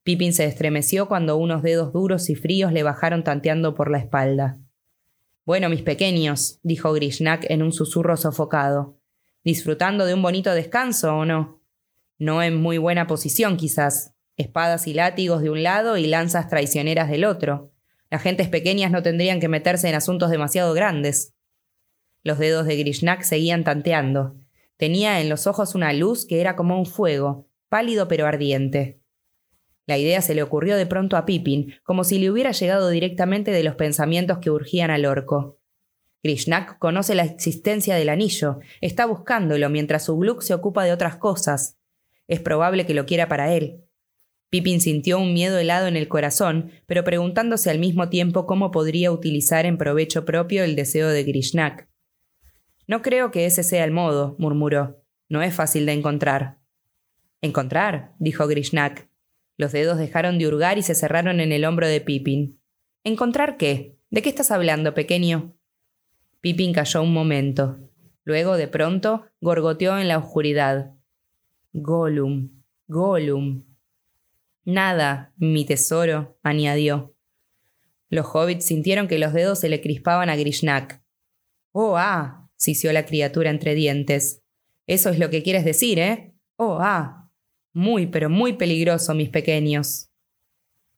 Pippin se estremeció cuando unos dedos duros y fríos le bajaron tanteando por la espalda. Bueno, mis pequeños, dijo Grishnak en un susurro sofocado. ¿Disfrutando de un bonito descanso o no? No en muy buena posición, quizás. Espadas y látigos de un lado y lanzas traicioneras del otro. Las gentes pequeñas no tendrían que meterse en asuntos demasiado grandes. Los dedos de Grishnak seguían tanteando. Tenía en los ojos una luz que era como un fuego, pálido pero ardiente. La idea se le ocurrió de pronto a Pippin, como si le hubiera llegado directamente de los pensamientos que urgían al orco. Grishnak conoce la existencia del anillo, está buscándolo mientras su Gluck se ocupa de otras cosas. Es probable que lo quiera para él. Pippin sintió un miedo helado en el corazón, pero preguntándose al mismo tiempo cómo podría utilizar en provecho propio el deseo de Grishnak. No creo que ese sea el modo, murmuró. No es fácil de encontrar. ¿Encontrar? dijo Grishnak. Los dedos dejaron de hurgar y se cerraron en el hombro de Pippin. ¿Encontrar qué? ¿De qué estás hablando, pequeño? Pippin cayó un momento. Luego, de pronto, gorgoteó en la oscuridad. Gollum, Gollum. Nada, mi tesoro, añadió. Los hobbits sintieron que los dedos se le crispaban a Grishnak. Oh, ah, sisió la criatura entre dientes. Eso es lo que quieres decir, ¿eh? Oh, ah. Muy, pero muy peligroso, mis pequeños.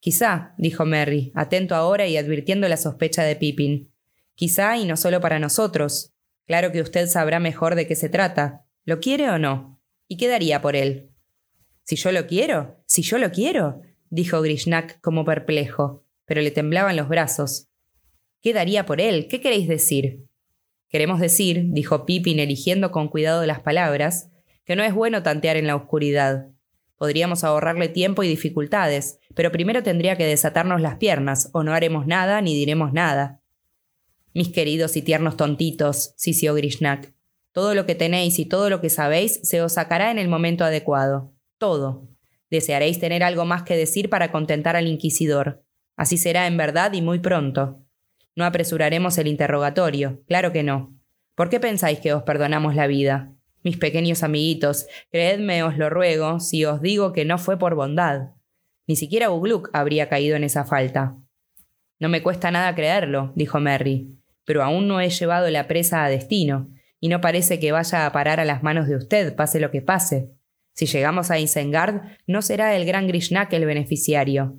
Quizá, dijo Merry, atento ahora y advirtiendo la sospecha de Pippin. Quizá y no solo para nosotros. Claro que usted sabrá mejor de qué se trata. ¿Lo quiere o no? ¿Y qué daría por él? Si yo lo quiero, si yo lo quiero, dijo Grishnak como perplejo, pero le temblaban los brazos. ¿Qué daría por él? ¿Qué queréis decir? Queremos decir, dijo Pippin eligiendo con cuidado las palabras, que no es bueno tantear en la oscuridad. Podríamos ahorrarle tiempo y dificultades, pero primero tendría que desatarnos las piernas, o no haremos nada ni diremos nada. Mis queridos y tiernos tontitos, sisió Grishnak, todo lo que tenéis y todo lo que sabéis se os sacará en el momento adecuado. Todo. Desearéis tener algo más que decir para contentar al inquisidor. Así será en verdad y muy pronto. No apresuraremos el interrogatorio, claro que no. ¿Por qué pensáis que os perdonamos la vida? Mis pequeños amiguitos, creedme os lo ruego si os digo que no fue por bondad. Ni siquiera Ugluk habría caído en esa falta. No me cuesta nada creerlo, dijo Merry, pero aún no he llevado la presa a destino, y no parece que vaya a parar a las manos de usted, pase lo que pase. Si llegamos a Isengard, no será el gran Grishnak el beneficiario.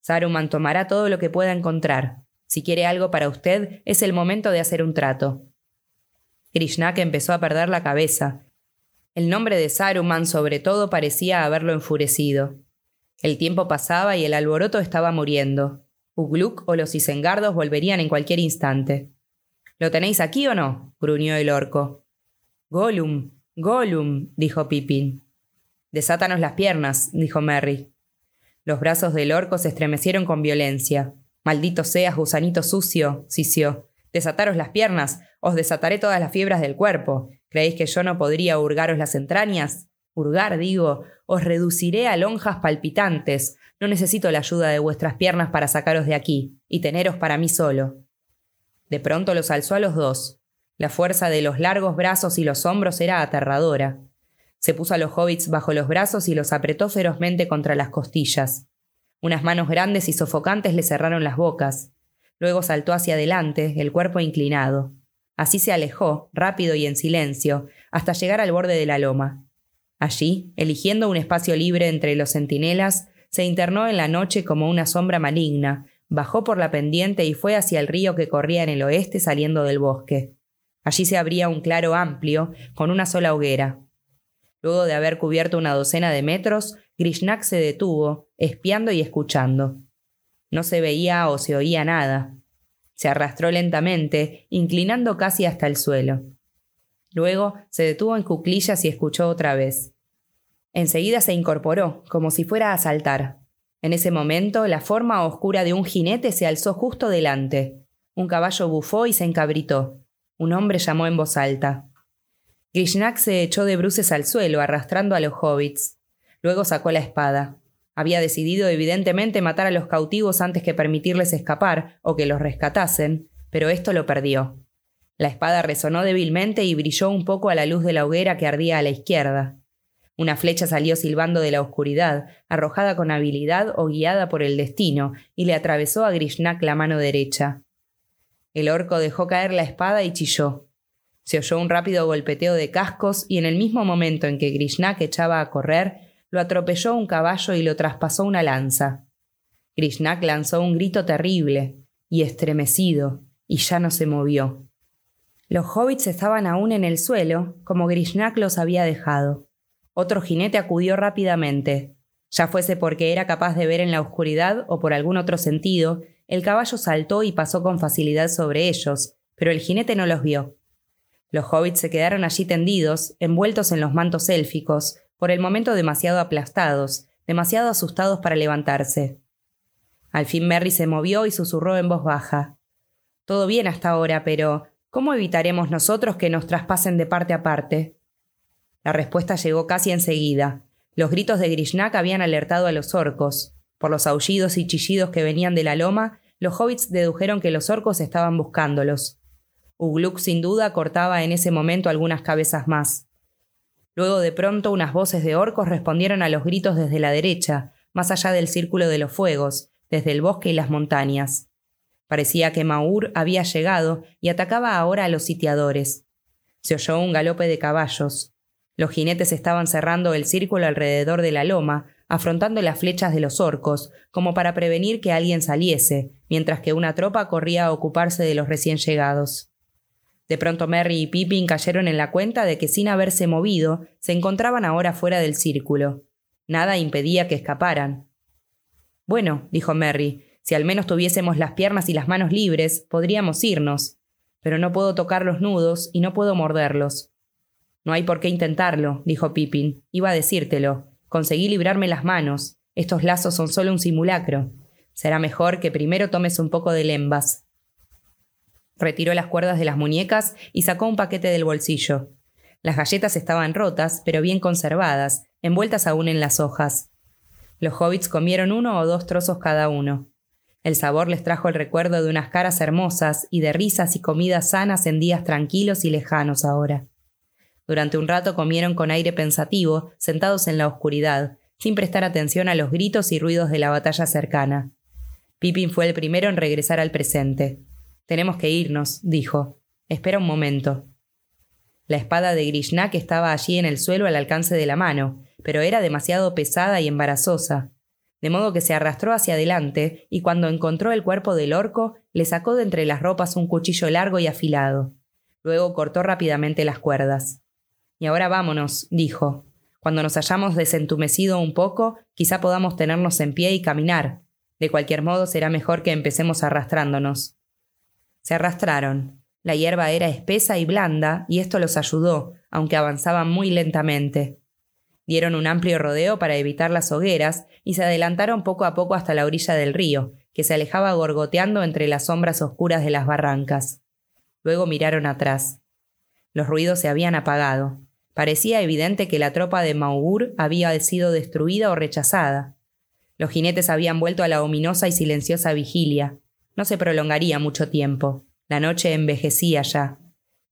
Saruman tomará todo lo que pueda encontrar. Si quiere algo para usted, es el momento de hacer un trato. Grishnak empezó a perder la cabeza. El nombre de Saruman sobre todo parecía haberlo enfurecido. El tiempo pasaba y el alboroto estaba muriendo. Ugluk o los Isengardos volverían en cualquier instante. ¿Lo tenéis aquí o no? gruñó el orco. Gollum, Gollum, dijo Pippin. Desátanos las piernas, dijo Merry. Los brazos del orco se estremecieron con violencia. Maldito seas, gusanito sucio, sisió. Desataros las piernas, os desataré todas las fiebras del cuerpo. ¿Creéis que yo no podría hurgaros las entrañas? Hurgar, digo, os reduciré a lonjas palpitantes. No necesito la ayuda de vuestras piernas para sacaros de aquí, y teneros para mí solo. De pronto los alzó a los dos. La fuerza de los largos brazos y los hombros era aterradora. Se puso a los hobbits bajo los brazos y los apretó ferozmente contra las costillas. Unas manos grandes y sofocantes le cerraron las bocas. Luego saltó hacia adelante, el cuerpo inclinado. Así se alejó, rápido y en silencio, hasta llegar al borde de la loma. Allí, eligiendo un espacio libre entre los centinelas, se internó en la noche como una sombra maligna, bajó por la pendiente y fue hacia el río que corría en el oeste saliendo del bosque. Allí se abría un claro amplio, con una sola hoguera. Luego de haber cubierto una docena de metros, Grishnak se detuvo, espiando y escuchando. No se veía o se oía nada. Se arrastró lentamente, inclinando casi hasta el suelo. Luego se detuvo en cuclillas y escuchó otra vez. Enseguida se incorporó, como si fuera a saltar. En ese momento, la forma oscura de un jinete se alzó justo delante. Un caballo bufó y se encabritó. Un hombre llamó en voz alta. Grishnak se echó de bruces al suelo, arrastrando a los hobbits. Luego sacó la espada. Había decidido evidentemente matar a los cautivos antes que permitirles escapar o que los rescatasen, pero esto lo perdió. La espada resonó débilmente y brilló un poco a la luz de la hoguera que ardía a la izquierda. Una flecha salió silbando de la oscuridad, arrojada con habilidad o guiada por el destino, y le atravesó a Grishnak la mano derecha. El orco dejó caer la espada y chilló. Se oyó un rápido golpeteo de cascos y en el mismo momento en que Grishnak echaba a correr, lo atropelló un caballo y lo traspasó una lanza. Grishnak lanzó un grito terrible y estremecido, y ya no se movió. Los hobbits estaban aún en el suelo, como Grishnak los había dejado. Otro jinete acudió rápidamente. Ya fuese porque era capaz de ver en la oscuridad o por algún otro sentido, el caballo saltó y pasó con facilidad sobre ellos, pero el jinete no los vio. Los hobbits se quedaron allí tendidos, envueltos en los mantos élficos, por el momento demasiado aplastados, demasiado asustados para levantarse. Al fin Merry se movió y susurró en voz baja. Todo bien hasta ahora, pero ¿cómo evitaremos nosotros que nos traspasen de parte a parte? La respuesta llegó casi enseguida. Los gritos de Grishnak habían alertado a los orcos. Por los aullidos y chillidos que venían de la loma, los hobbits dedujeron que los orcos estaban buscándolos. Ugluk sin duda cortaba en ese momento algunas cabezas más. Luego de pronto unas voces de orcos respondieron a los gritos desde la derecha, más allá del círculo de los fuegos, desde el bosque y las montañas. Parecía que Maur había llegado y atacaba ahora a los sitiadores. Se oyó un galope de caballos. Los jinetes estaban cerrando el círculo alrededor de la loma, afrontando las flechas de los orcos, como para prevenir que alguien saliese, mientras que una tropa corría a ocuparse de los recién llegados. De pronto Merry y Pippin cayeron en la cuenta de que sin haberse movido, se encontraban ahora fuera del círculo. Nada impedía que escaparan. Bueno, dijo Merry, si al menos tuviésemos las piernas y las manos libres, podríamos irnos. Pero no puedo tocar los nudos y no puedo morderlos. No hay por qué intentarlo, dijo Pippin. Iba a decírtelo. Conseguí librarme las manos. Estos lazos son solo un simulacro. Será mejor que primero tomes un poco de lembas. Retiró las cuerdas de las muñecas y sacó un paquete del bolsillo. Las galletas estaban rotas, pero bien conservadas, envueltas aún en las hojas. Los hobbits comieron uno o dos trozos cada uno. El sabor les trajo el recuerdo de unas caras hermosas y de risas y comidas sanas en días tranquilos y lejanos ahora. Durante un rato comieron con aire pensativo, sentados en la oscuridad, sin prestar atención a los gritos y ruidos de la batalla cercana. Pippin fue el primero en regresar al presente. Tenemos que irnos, dijo. Espera un momento. La espada de Grishnak estaba allí en el suelo al alcance de la mano, pero era demasiado pesada y embarazosa. De modo que se arrastró hacia adelante y cuando encontró el cuerpo del orco, le sacó de entre las ropas un cuchillo largo y afilado. Luego cortó rápidamente las cuerdas. Y ahora vámonos, dijo. Cuando nos hayamos desentumecido un poco, quizá podamos tenernos en pie y caminar. De cualquier modo será mejor que empecemos arrastrándonos. Se arrastraron. La hierba era espesa y blanda, y esto los ayudó, aunque avanzaban muy lentamente. Dieron un amplio rodeo para evitar las hogueras y se adelantaron poco a poco hasta la orilla del río, que se alejaba gorgoteando entre las sombras oscuras de las barrancas. Luego miraron atrás. Los ruidos se habían apagado. Parecía evidente que la tropa de Maugur había sido destruida o rechazada. Los jinetes habían vuelto a la ominosa y silenciosa vigilia. No se prolongaría mucho tiempo. La noche envejecía ya.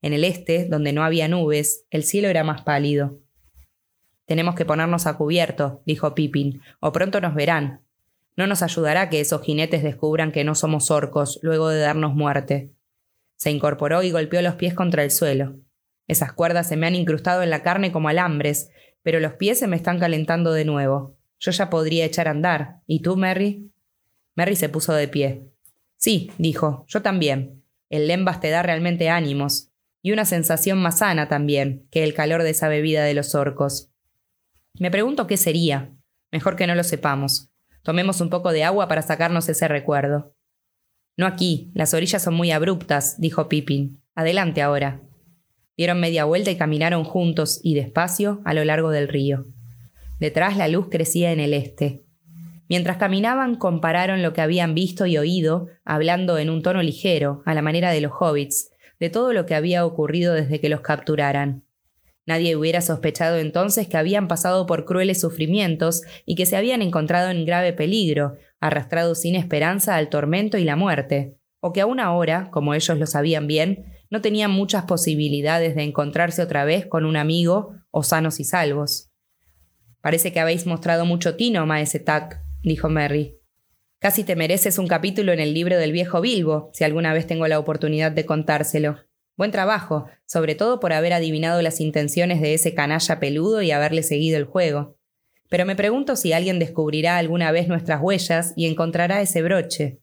En el este, donde no había nubes, el cielo era más pálido. Tenemos que ponernos a cubierto, dijo Pippin, o pronto nos verán. No nos ayudará que esos jinetes descubran que no somos orcos luego de darnos muerte. Se incorporó y golpeó los pies contra el suelo. Esas cuerdas se me han incrustado en la carne como alambres, pero los pies se me están calentando de nuevo. Yo ya podría echar a andar. ¿Y tú, Merry? Merry se puso de pie. Sí, dijo, yo también. El lembas te da realmente ánimos, y una sensación más sana también que el calor de esa bebida de los orcos. Me pregunto qué sería. Mejor que no lo sepamos. Tomemos un poco de agua para sacarnos ese recuerdo. No aquí, las orillas son muy abruptas, dijo Pippin. Adelante ahora. Dieron media vuelta y caminaron juntos y despacio a lo largo del río. Detrás la luz crecía en el este. Mientras caminaban compararon lo que habían visto y oído, hablando en un tono ligero, a la manera de los hobbits, de todo lo que había ocurrido desde que los capturaran. Nadie hubiera sospechado entonces que habían pasado por crueles sufrimientos y que se habían encontrado en grave peligro, arrastrados sin esperanza al tormento y la muerte, o que aún ahora, como ellos lo sabían bien, no tenían muchas posibilidades de encontrarse otra vez con un amigo o sanos y salvos. Parece que habéis mostrado mucho tino, maese Tac, dijo Merry. Casi te mereces un capítulo en el libro del viejo Bilbo, si alguna vez tengo la oportunidad de contárselo. Buen trabajo, sobre todo por haber adivinado las intenciones de ese canalla peludo y haberle seguido el juego. Pero me pregunto si alguien descubrirá alguna vez nuestras huellas y encontrará ese broche.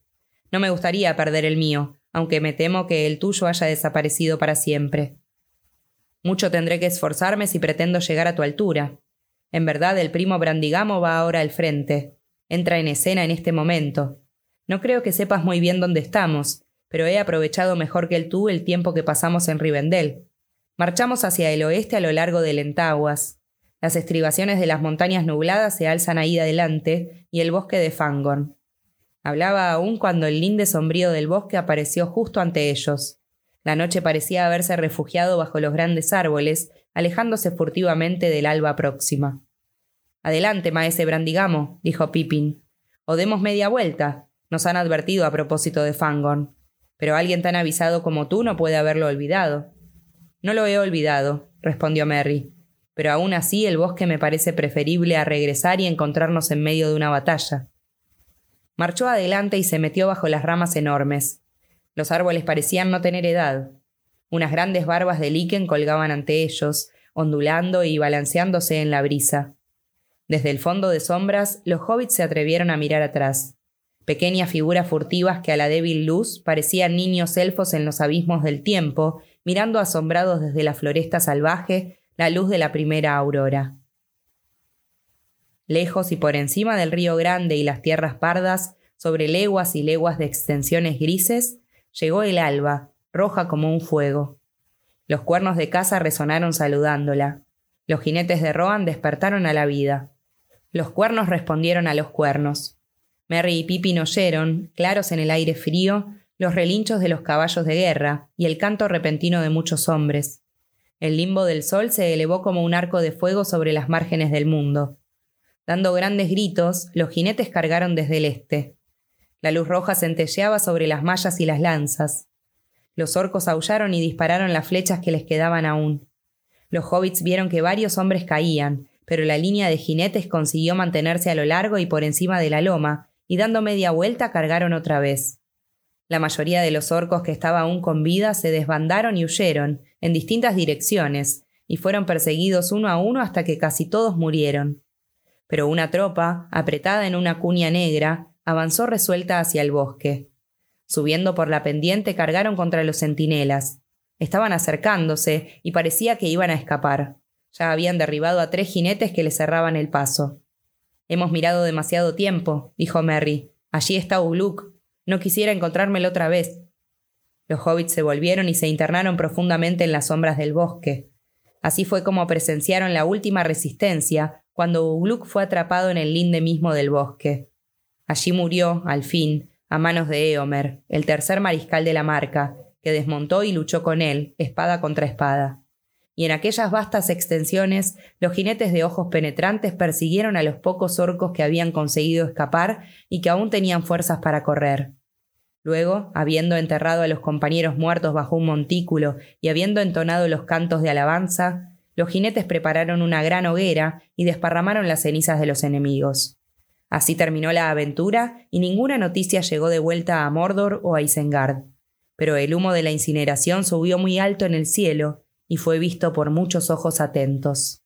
No me gustaría perder el mío, aunque me temo que el tuyo haya desaparecido para siempre. Mucho tendré que esforzarme si pretendo llegar a tu altura. En verdad, el primo Brandigamo va ahora al frente. Entra en escena en este momento. No creo que sepas muy bien dónde estamos, pero he aprovechado mejor que el tú el tiempo que pasamos en Rivendell. Marchamos hacia el oeste a lo largo del Entaguas. Las estribaciones de las montañas nubladas se alzan ahí adelante y el bosque de Fangorn. Hablaba aún cuando el linde sombrío del bosque apareció justo ante ellos. La noche parecía haberse refugiado bajo los grandes árboles, alejándose furtivamente del alba próxima. Adelante, maese Brandigamo, dijo Pippin. O demos media vuelta. Nos han advertido a propósito de Fangorn pero alguien tan avisado como tú no puede haberlo olvidado. No lo he olvidado, respondió Merry, pero aún así el bosque me parece preferible a regresar y encontrarnos en medio de una batalla. Marchó adelante y se metió bajo las ramas enormes. Los árboles parecían no tener edad. Unas grandes barbas de líquen colgaban ante ellos, ondulando y balanceándose en la brisa. Desde el fondo de sombras, los hobbits se atrevieron a mirar atrás pequeñas figuras furtivas que a la débil luz parecían niños elfos en los abismos del tiempo, mirando asombrados desde la floresta salvaje la luz de la primera aurora. Lejos y por encima del río Grande y las tierras pardas, sobre leguas y leguas de extensiones grises, llegó el alba, roja como un fuego. Los cuernos de caza resonaron saludándola. Los jinetes de Rohan despertaron a la vida. Los cuernos respondieron a los cuernos. Merry y Pippin oyeron, claros en el aire frío, los relinchos de los caballos de guerra y el canto repentino de muchos hombres. El limbo del sol se elevó como un arco de fuego sobre las márgenes del mundo. Dando grandes gritos, los jinetes cargaron desde el este. La luz roja centelleaba sobre las mallas y las lanzas. Los orcos aullaron y dispararon las flechas que les quedaban aún. Los hobbits vieron que varios hombres caían, pero la línea de jinetes consiguió mantenerse a lo largo y por encima de la loma, y dando media vuelta cargaron otra vez. La mayoría de los orcos que estaban aún con vida se desbandaron y huyeron, en distintas direcciones, y fueron perseguidos uno a uno hasta que casi todos murieron. Pero una tropa, apretada en una cuña negra, avanzó resuelta hacia el bosque. Subiendo por la pendiente cargaron contra los centinelas. Estaban acercándose y parecía que iban a escapar. Ya habían derribado a tres jinetes que le cerraban el paso. Hemos mirado demasiado tiempo, dijo Merry. Allí está Ugluk. No quisiera encontrármelo otra vez. Los hobbits se volvieron y se internaron profundamente en las sombras del bosque. Así fue como presenciaron la última resistencia, cuando Ugluk fue atrapado en el linde mismo del bosque. Allí murió, al fin, a manos de Eomer, el tercer mariscal de la marca, que desmontó y luchó con él, espada contra espada. Y en aquellas vastas extensiones, los jinetes de ojos penetrantes persiguieron a los pocos orcos que habían conseguido escapar y que aún tenían fuerzas para correr. Luego, habiendo enterrado a los compañeros muertos bajo un montículo y habiendo entonado los cantos de alabanza, los jinetes prepararon una gran hoguera y desparramaron las cenizas de los enemigos. Así terminó la aventura y ninguna noticia llegó de vuelta a Mordor o a Isengard. Pero el humo de la incineración subió muy alto en el cielo y fue visto por muchos ojos atentos.